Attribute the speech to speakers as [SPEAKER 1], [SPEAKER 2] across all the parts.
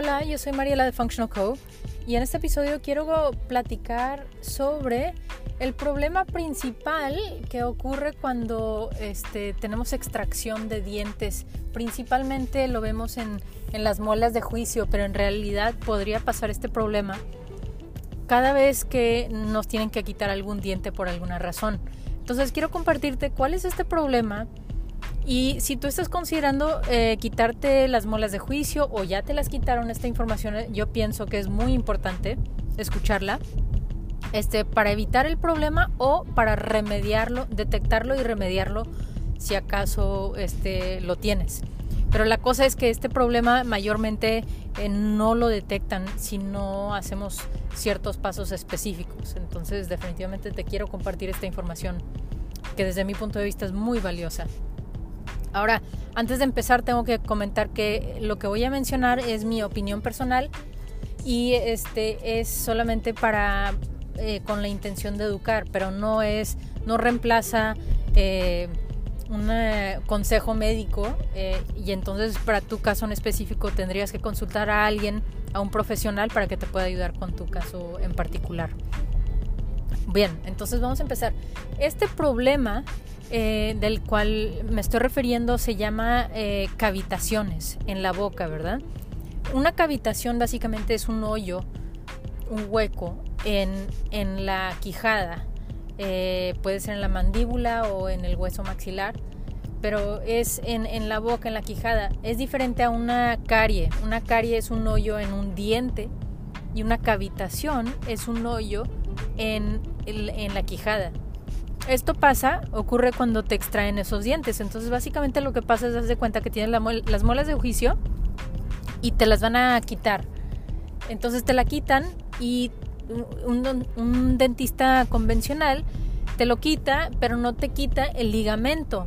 [SPEAKER 1] Hola, yo soy Mariela de Functional Co. Y en este episodio quiero platicar sobre el problema principal que ocurre cuando este, tenemos extracción de dientes. Principalmente lo vemos en, en las muelas de juicio, pero en realidad podría pasar este problema cada vez que nos tienen que quitar algún diente por alguna razón. Entonces quiero compartirte cuál es este problema y si tú estás considerando eh, quitarte las molas de juicio o ya te las quitaron esta información, eh, yo pienso que es muy importante escucharla este, para evitar el problema o para remediarlo, detectarlo y remediarlo si acaso este, lo tienes. Pero la cosa es que este problema mayormente eh, no lo detectan si no hacemos ciertos pasos específicos. Entonces definitivamente te quiero compartir esta información que desde mi punto de vista es muy valiosa. Ahora, antes de empezar tengo que comentar que lo que voy a mencionar es mi opinión personal y este es solamente para eh, con la intención de educar, pero no es no reemplaza eh, un eh, consejo médico y entonces para tu caso en específico tendrías que consultar a alguien, a un profesional para que te pueda ayudar con tu caso en particular. Bien, entonces vamos a empezar. Este problema eh, del cual me estoy refiriendo se llama eh, cavitaciones en la boca, ¿verdad? Una cavitación básicamente es un hoyo, un hueco en, en la quijada. Eh, puede ser en la mandíbula o en el hueso maxilar, pero es en, en, la boca, en la quijada. Es diferente a una carie. Una carie es un hoyo en un diente y una cavitación es un hoyo en, en la quijada. Esto pasa, ocurre cuando te extraen esos dientes. Entonces, básicamente lo que pasa es de cuenta que tienes las muelas de juicio y te las van a quitar. Entonces te la quitan y un, dentista convencional te lo quita, pero no te quita el ligamento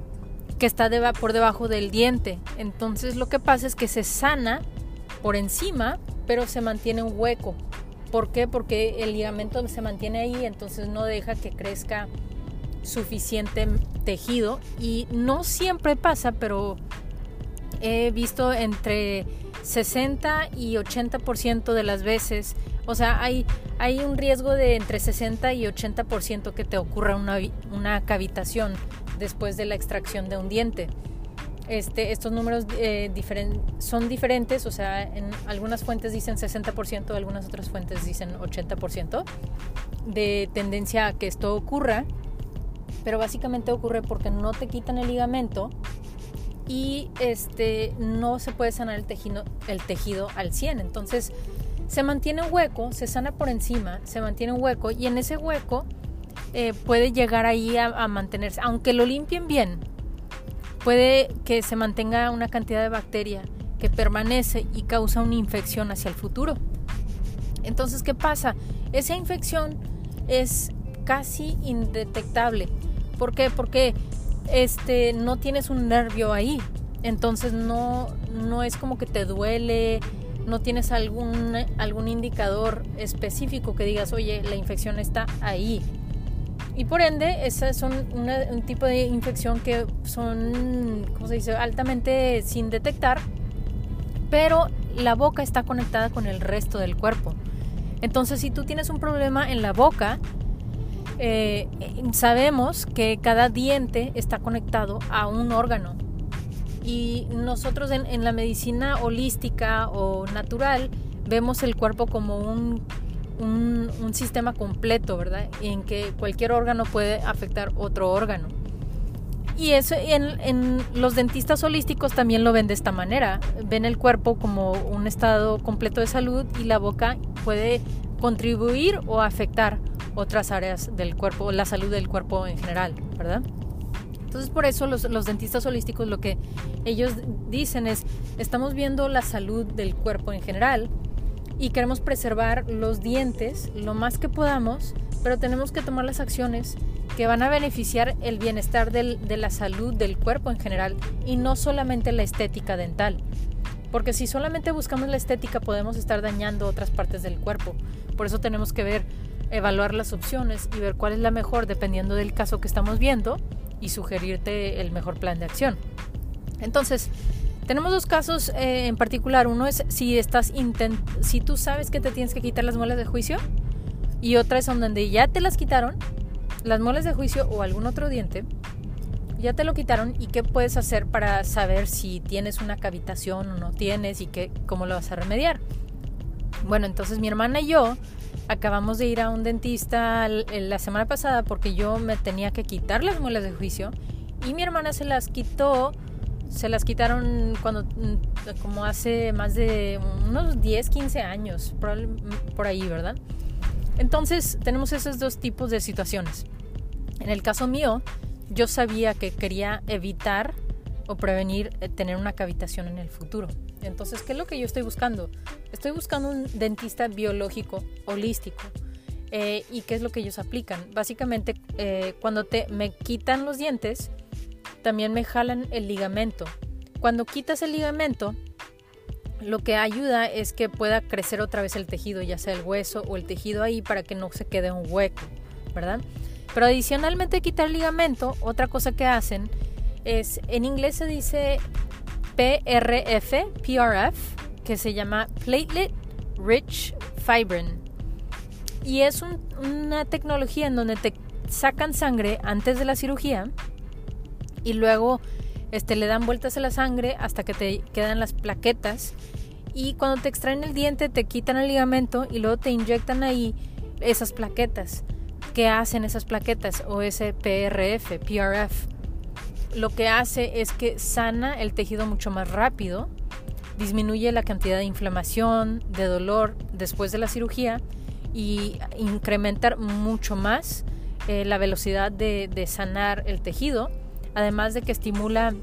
[SPEAKER 1] que está por debajo del diente. Entonces lo que pasa es que se sana por encima, pero se mantiene un hueco. ¿Por qué? Porque el ligamento se mantiene ahí, entonces no deja que crezca suficiente tejido y no siempre pasa, pero he visto entre 60 y 80% de las veces, o sea, hay, hay un riesgo de entre 60 y 80% que te ocurra una, una cavitación después de la extracción de un diente. Este, estos números eh, son diferentes, o sea, en algunas fuentes dicen 60%, algunas otras fuentes dicen 80% de tendencia a que esto ocurra pero básicamente ocurre porque no te quitan el ligamento y este, no se puede sanar el tejido, el tejido al 100. Entonces se mantiene un hueco, se sana por encima, se mantiene un hueco y en ese hueco eh, puede llegar ahí a, mantenerse, aunque lo limpien bien, puede que se mantenga una cantidad de bacteria que permanece y causa una infección hacia el futuro. Entonces, ¿qué pasa? Esa infección es casi indetectable ¿Por qué? Porque este, no tienes un nervio ahí. Entonces no, no es como que te duele, no tienes algún, algún indicador específico que digas, oye, la infección está ahí. Y por ende, esas son un tipo de infección que son, ¿cómo se dice?, altamente sin detectar, pero la boca está conectada con el resto del cuerpo. Entonces, si tú tienes un problema en la boca, eh, sabemos que cada diente está conectado a un órgano. Y nosotros en, la medicina holística o natural vemos el cuerpo como un, un, sistema completo, ¿verdad? En que cualquier órgano puede afectar otro órgano. Y eso en, los dentistas holísticos también lo ven de esta manera. Ven el cuerpo como un estado completo de salud y la boca puede contribuir o afectar otras áreas del cuerpo, la salud del cuerpo en general, ¿verdad? Entonces por eso los, los, dentistas holísticos lo que ellos dicen es, estamos viendo la salud del cuerpo en general y queremos preservar los dientes lo más que podamos, pero tenemos que tomar las acciones que van a beneficiar el bienestar del, de la salud del cuerpo en general y no solamente la estética dental. Porque si solamente buscamos la estética podemos estar dañando otras partes del cuerpo. Por eso tenemos que ver evaluar las opciones y ver cuál es la mejor dependiendo del caso que estamos viendo y sugerirte el mejor plan de acción. Entonces, Tenemos dos casos eh, en particular. Uno es si estás si tú sabes que te tienes que quitar las muelas de juicio y otra es donde ya te las quitaron, las muelas de juicio o algún otro diente, ya te lo quitaron y qué puedes hacer para saber si tienes una cavitación o no tienes y qué, cómo lo vas a remediar. Bueno, entonces mi hermana y yo acabamos de ir a un dentista la semana pasada porque yo me tenía que quitar las muelas de juicio y mi hermana se las quitó, se las quitaron cuando mm, como hace más de unos 10, 15 años, por, por ahí, ¿verdad? Entonces tenemos esos dos tipos de situaciones. En el caso mío, yo sabía que quería evitar o prevenir eh, tener una cavitación en el futuro. Entonces, ¿qué es lo que yo estoy buscando? Estoy buscando un dentista biológico, holístico. Eh, ¿Y qué es lo que ellos aplican? Básicamente, eh, cuando te, me quitan los dientes, también me jalan el ligamento. Cuando quitas el ligamento, lo que ayuda es que pueda crecer otra vez el tejido, ya sea el hueso o el tejido ahí, para que no se quede un hueco, ¿verdad? Pero adicionalmente quitar el ligamento, otra cosa que hacen es, en inglés se dice PRF, PRF, que se llama Platelet Rich Fibrin. Y es una tecnología en donde te sacan sangre antes de la cirugía y luego este, le dan vueltas a la sangre hasta que te quedan las plaquetas. Y cuando te extraen el diente te quitan el ligamento y luego te inyectan ahí esas plaquetas. ¿Qué hacen esas plaquetas o ese PRF, PRF? Lo que hace es que sana el tejido mucho más rápido, disminuye la cantidad de inflamación, de dolor después de la cirugía y incrementar mucho más eh, la velocidad de, sanar el tejido, además de que estimula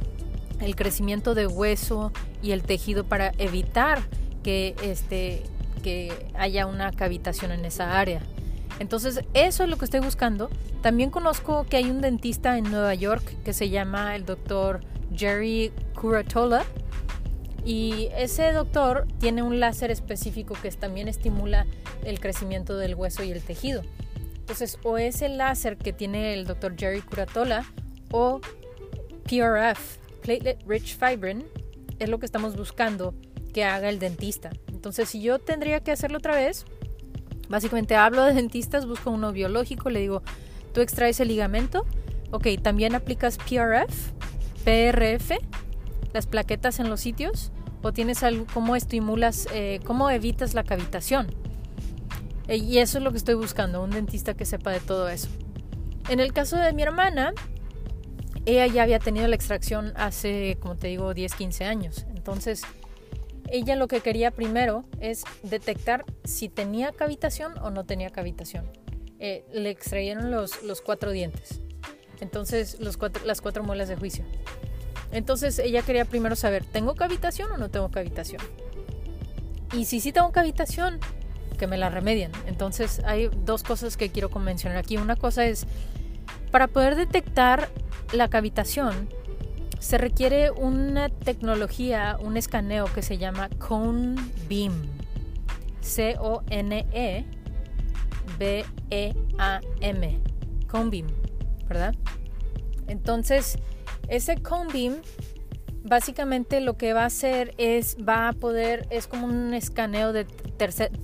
[SPEAKER 1] el crecimiento de hueso y el tejido para evitar que, este, que haya una cavitación en esa área. Entonces, eso es lo que estoy buscando. También conozco que hay un dentista en Nueva York que se llama el doctor Jerry Curatola. Y ese doctor tiene un láser específico que también estimula el crecimiento del hueso y el tejido. Entonces, o es el láser que tiene el doctor Jerry Curatola o PRF, Platelet Rich Fibrin, es lo que estamos buscando que haga el dentista. Entonces, si yo tendría que hacerlo otra vez, Básicamente hablo de dentistas, busco uno biológico, le digo, tú extraes el ligamento, ok, también aplicas PRF, PRF, las plaquetas en los sitios, o tienes algo, cómo estimulas, eh, cómo evitas la cavitación. E, y eso es lo que estoy buscando, un dentista que sepa de todo eso. En el caso de mi hermana, ella ya había tenido la extracción hace, como te digo, 10, 15 años. Entonces, ella lo que quería primero es detectar si tenía cavitación o no tenía cavitación. Eh, le extrayeron los, los, cuatro dientes, entonces los las cuatro muelas de juicio. Entonces ella quería primero saber, ¿tengo cavitación o no tengo cavitación? Y si sí tengo cavitación, que me la remedian. Entonces hay dos cosas que quiero mencionar aquí. Una cosa es, para poder detectar la cavitación, se requiere una tecnología, un escaneo que se llama Cone Beam. C-O-N-E B-E-A-M. Cone Beam, ¿verdad? Entonces, ese Cone Beam básicamente lo que va a hacer es, va a poder, es como un escaneo de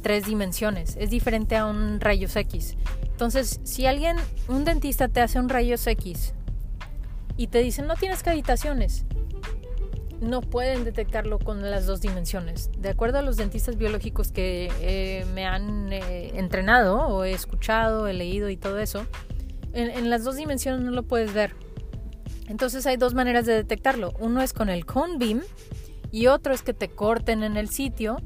[SPEAKER 1] tres dimensiones. Es diferente a un rayos X. Entonces, si alguien, un dentista te hace un rayos X y te dicen no tienes cavitaciones. No pueden detectarlo con las dos dimensiones. De acuerdo a los dentistas biológicos que eh, me han eh, entrenado o he escuchado, he leído y todo eso, en, las dos dimensiones no lo puedes ver. Entonces hay dos maneras de detectarlo. Uno es con el cone beam y otro es que te corten en el sitio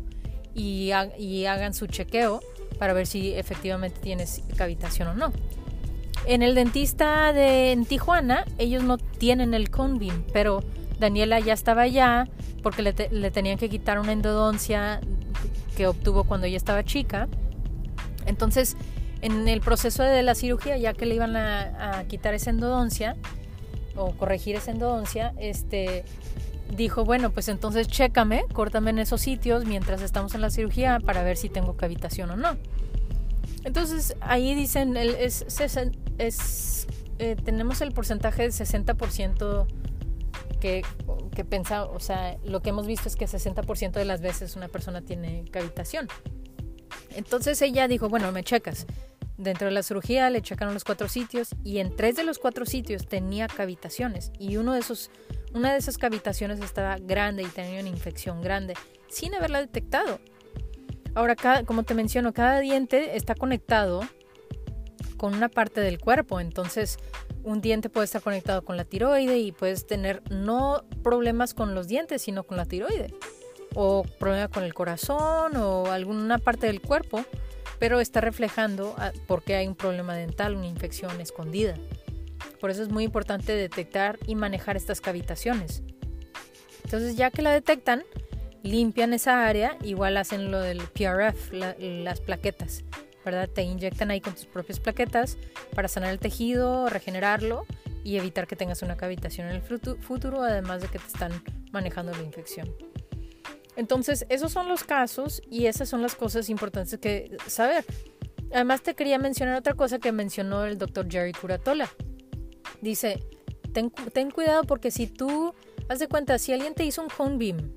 [SPEAKER 1] y, y hagan su chequeo para ver si efectivamente tienes cavitación o no. En el dentista de en Tijuana, ellos no tienen el beam, pero Daniela ya estaba allá porque le, tenían que quitar una endodoncia que obtuvo cuando ella estaba chica. Entonces, en el proceso de la cirugía, ya que le iban a, quitar esa endodoncia o corregir esa endodoncia, este dijo, bueno, pues entonces chécame, córtame en esos sitios mientras estamos en la cirugía para ver si tengo cavitación o no. Entonces ahí dicen, es, es, eh, tenemos el porcentaje del 60% que, que pensa, o sea, lo que hemos visto es que 60% de las veces una persona tiene cavitación. Entonces ella dijo, bueno, me checas. Dentro de la cirugía le checaron los cuatro sitios y en tres de los cuatro sitios tenía cavitaciones y uno de esos, una de esas cavitaciones estaba grande y tenía una infección grande sin haberla detectado. Ahora, como te menciono, cada diente está conectado con una parte del cuerpo, entonces un diente puede estar conectado con la tiroide y puedes tener no problemas con los dientes, sino con la tiroide, o problema con el corazón o alguna parte del cuerpo pero está reflejando ah, porque hay un problema dental, una infección escondida. Por eso es muy importante detectar y manejar estas cavitaciones. Entonces ya que la detectan, limpian esa área, igual hacen lo del PRF, las plaquetas, ¿verdad? Te inyectan ahí con tus propias plaquetas para sanar el tejido, regenerarlo y evitar que tengas una cavitación en el futuro, además de que te están manejando la infección. Entonces, esos son los casos y esas son las cosas importantes que saber. Además, te quería mencionar otra cosa que mencionó el doctor Jerry Curatola. Dice, ten, cuidado porque si tú, haz de cuenta, si alguien te hizo un home beam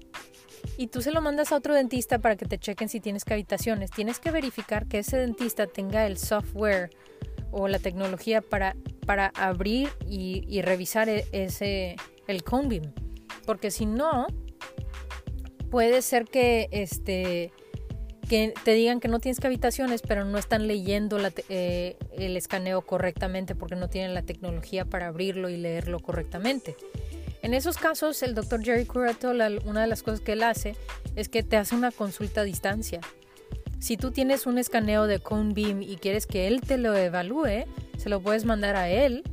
[SPEAKER 1] y tú se lo mandas a otro dentista para que te chequen si tienes cavitaciones, tienes que verificar que ese dentista tenga el software o la tecnología para, para abrir y, revisar e, ese, el cone. Porque si no, puede ser que este que te digan que no tienes cavitaciones, pero no están leyendo eh, el escaneo correctamente porque no tienen la tecnología para abrirlo y leerlo correctamente. En esos casos, el doctor Jerry Curatola, una de las cosas que él hace es que te hace una consulta a distancia. Si tú tienes un escaneo de Cone Beam y quieres que él te lo evalúe, se lo puedes mandar a él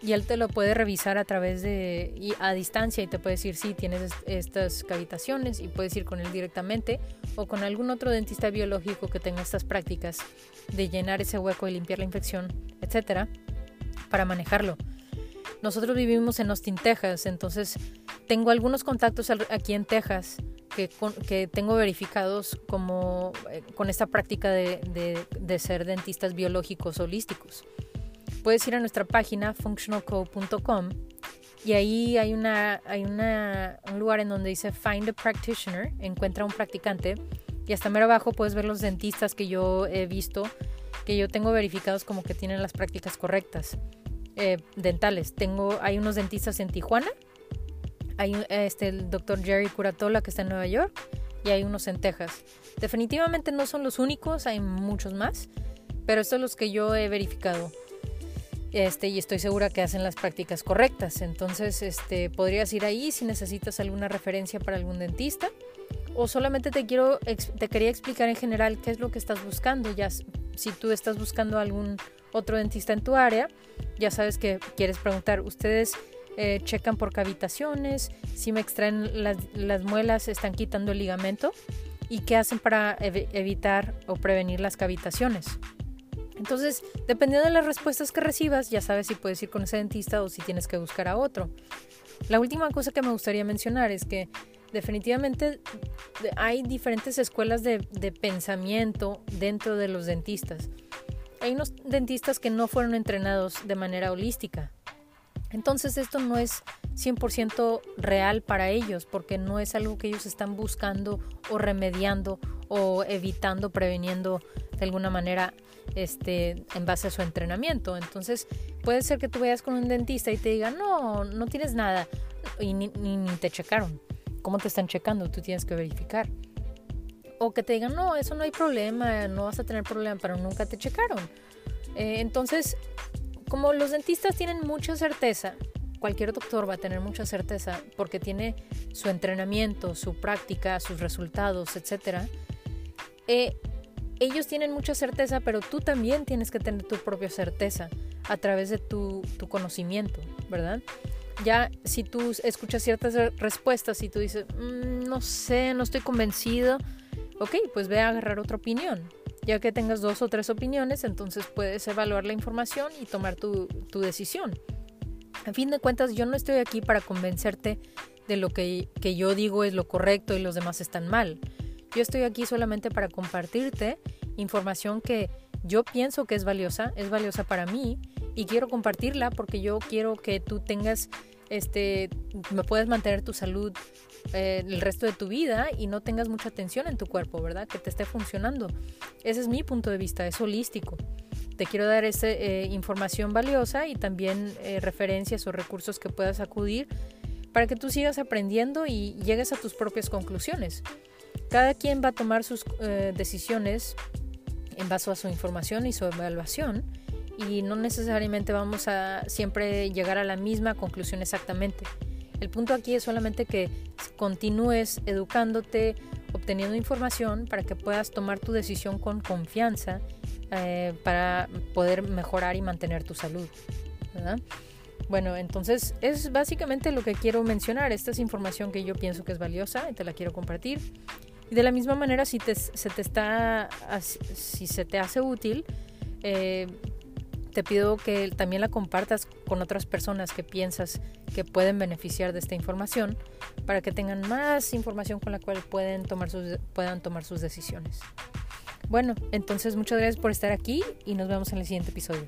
[SPEAKER 1] y él te lo puede revisar a través de a distancia y te puede decir si tienes estas cavitaciones y puedes ir con él directamente o con algún otro dentista biológico que tenga estas prácticas de llenar ese hueco y limpiar la infección, etcétera, para manejarlo. Nosotros vivimos en Austin, Texas, entonces tengo algunos contactos aquí en Texas que, que tengo verificados como eh, con esta práctica de, de ser dentistas biológicos holísticos. Puedes ir a nuestra página functionalco.com y ahí hay, una, hay una, un lugar en donde dice Find a Practitioner, encuentra un practicante y hasta mero abajo puedes ver los dentistas que yo he visto, que yo tengo verificados como que tienen las prácticas correctas eh, dentales. Tengo, hay unos dentistas en Tijuana, hay este, el doctor Jerry Curatola que está en Nueva York y hay unos en Texas. Definitivamente no son los únicos, hay muchos más, pero estos son los que yo he verificado este, y estoy segura que hacen las prácticas correctas. Entonces, este, podrías ir ahí si necesitas alguna referencia para algún dentista o solamente te quiero te quería explicar en general qué es lo que estás buscando. Ya si tú estás buscando algún otro dentista en tu área, ya sabes que quieres preguntar, ustedes eh, checan por cavitaciones, si me extraen las, las, muelas, están quitando el ligamento y qué hacen para evitar o prevenir las cavitaciones. Entonces, dependiendo de las respuestas que recibas, ya sabes si puedes ir con ese dentista o si tienes que buscar a otro. La última cosa que me gustaría mencionar es que definitivamente hay diferentes escuelas de, pensamiento dentro de los dentistas. Hay unos dentistas que no fueron entrenados de manera holística. Entonces esto no es 100% real para ellos porque no es algo que ellos están buscando o remediando o evitando, preveniendo de alguna manera este, en base a su entrenamiento. Entonces puede ser que tú vayas con un dentista y te diga, no, no tienes nada y ni, te checaron. ¿Cómo te están checando? Tú tienes que verificar. O que te digan, no, eso no hay problema, no vas a tener problema, pero nunca te checaron. Eh, entonces, como los dentistas tienen mucha certeza, cualquier doctor va a tener mucha certeza porque tiene su entrenamiento, su práctica, sus resultados, etc. Eh, ellos tienen mucha certeza, pero tú también tienes que tener tu propia certeza a través de tu, conocimiento, ¿verdad? Ya si tú escuchas ciertas respuestas y tú dices, mm, no sé, no estoy convencido, ok, pues ve a agarrar otra opinión. Ya que tengas dos o tres opiniones, entonces puedes evaluar la información y tomar tu, tu decisión. A fin de cuentas, yo no estoy aquí para convencerte de lo que, que yo digo es lo correcto y los demás están mal. Yo estoy aquí solamente para compartirte información que yo pienso que es valiosa, es valiosa para mí y quiero compartirla porque yo quiero que tú tengas este, me puedes mantener tu salud eh, el resto de tu vida y no tengas mucha tensión en tu cuerpo, ¿verdad? Que te esté funcionando. Ese es mi punto de vista, es holístico. Te quiero dar esa eh, información valiosa y también eh, referencias o recursos que puedas acudir para que tú sigas aprendiendo y llegues a tus propias conclusiones. Cada quien va a tomar sus decisiones en base a su información y su evaluación y no necesariamente vamos a siempre llegar a la misma conclusión exactamente. El punto aquí es solamente que continúes educándote, obteniendo información para que puedas tomar tu decisión con confianza eh, para poder mejorar y mantener tu salud. Bueno, entonces es básicamente lo que quiero mencionar. Esta es información que yo pienso que es valiosa y te la quiero compartir. Y de la misma manera, si, te, se, te está, si se te hace útil, eh, te pido que también la compartas con otras personas que piensas que pueden beneficiar de esta información para que tengan más información con la cual pueden tomar sus, puedan tomar sus decisiones. Bueno, entonces muchas gracias por estar aquí y nos vemos en el siguiente episodio.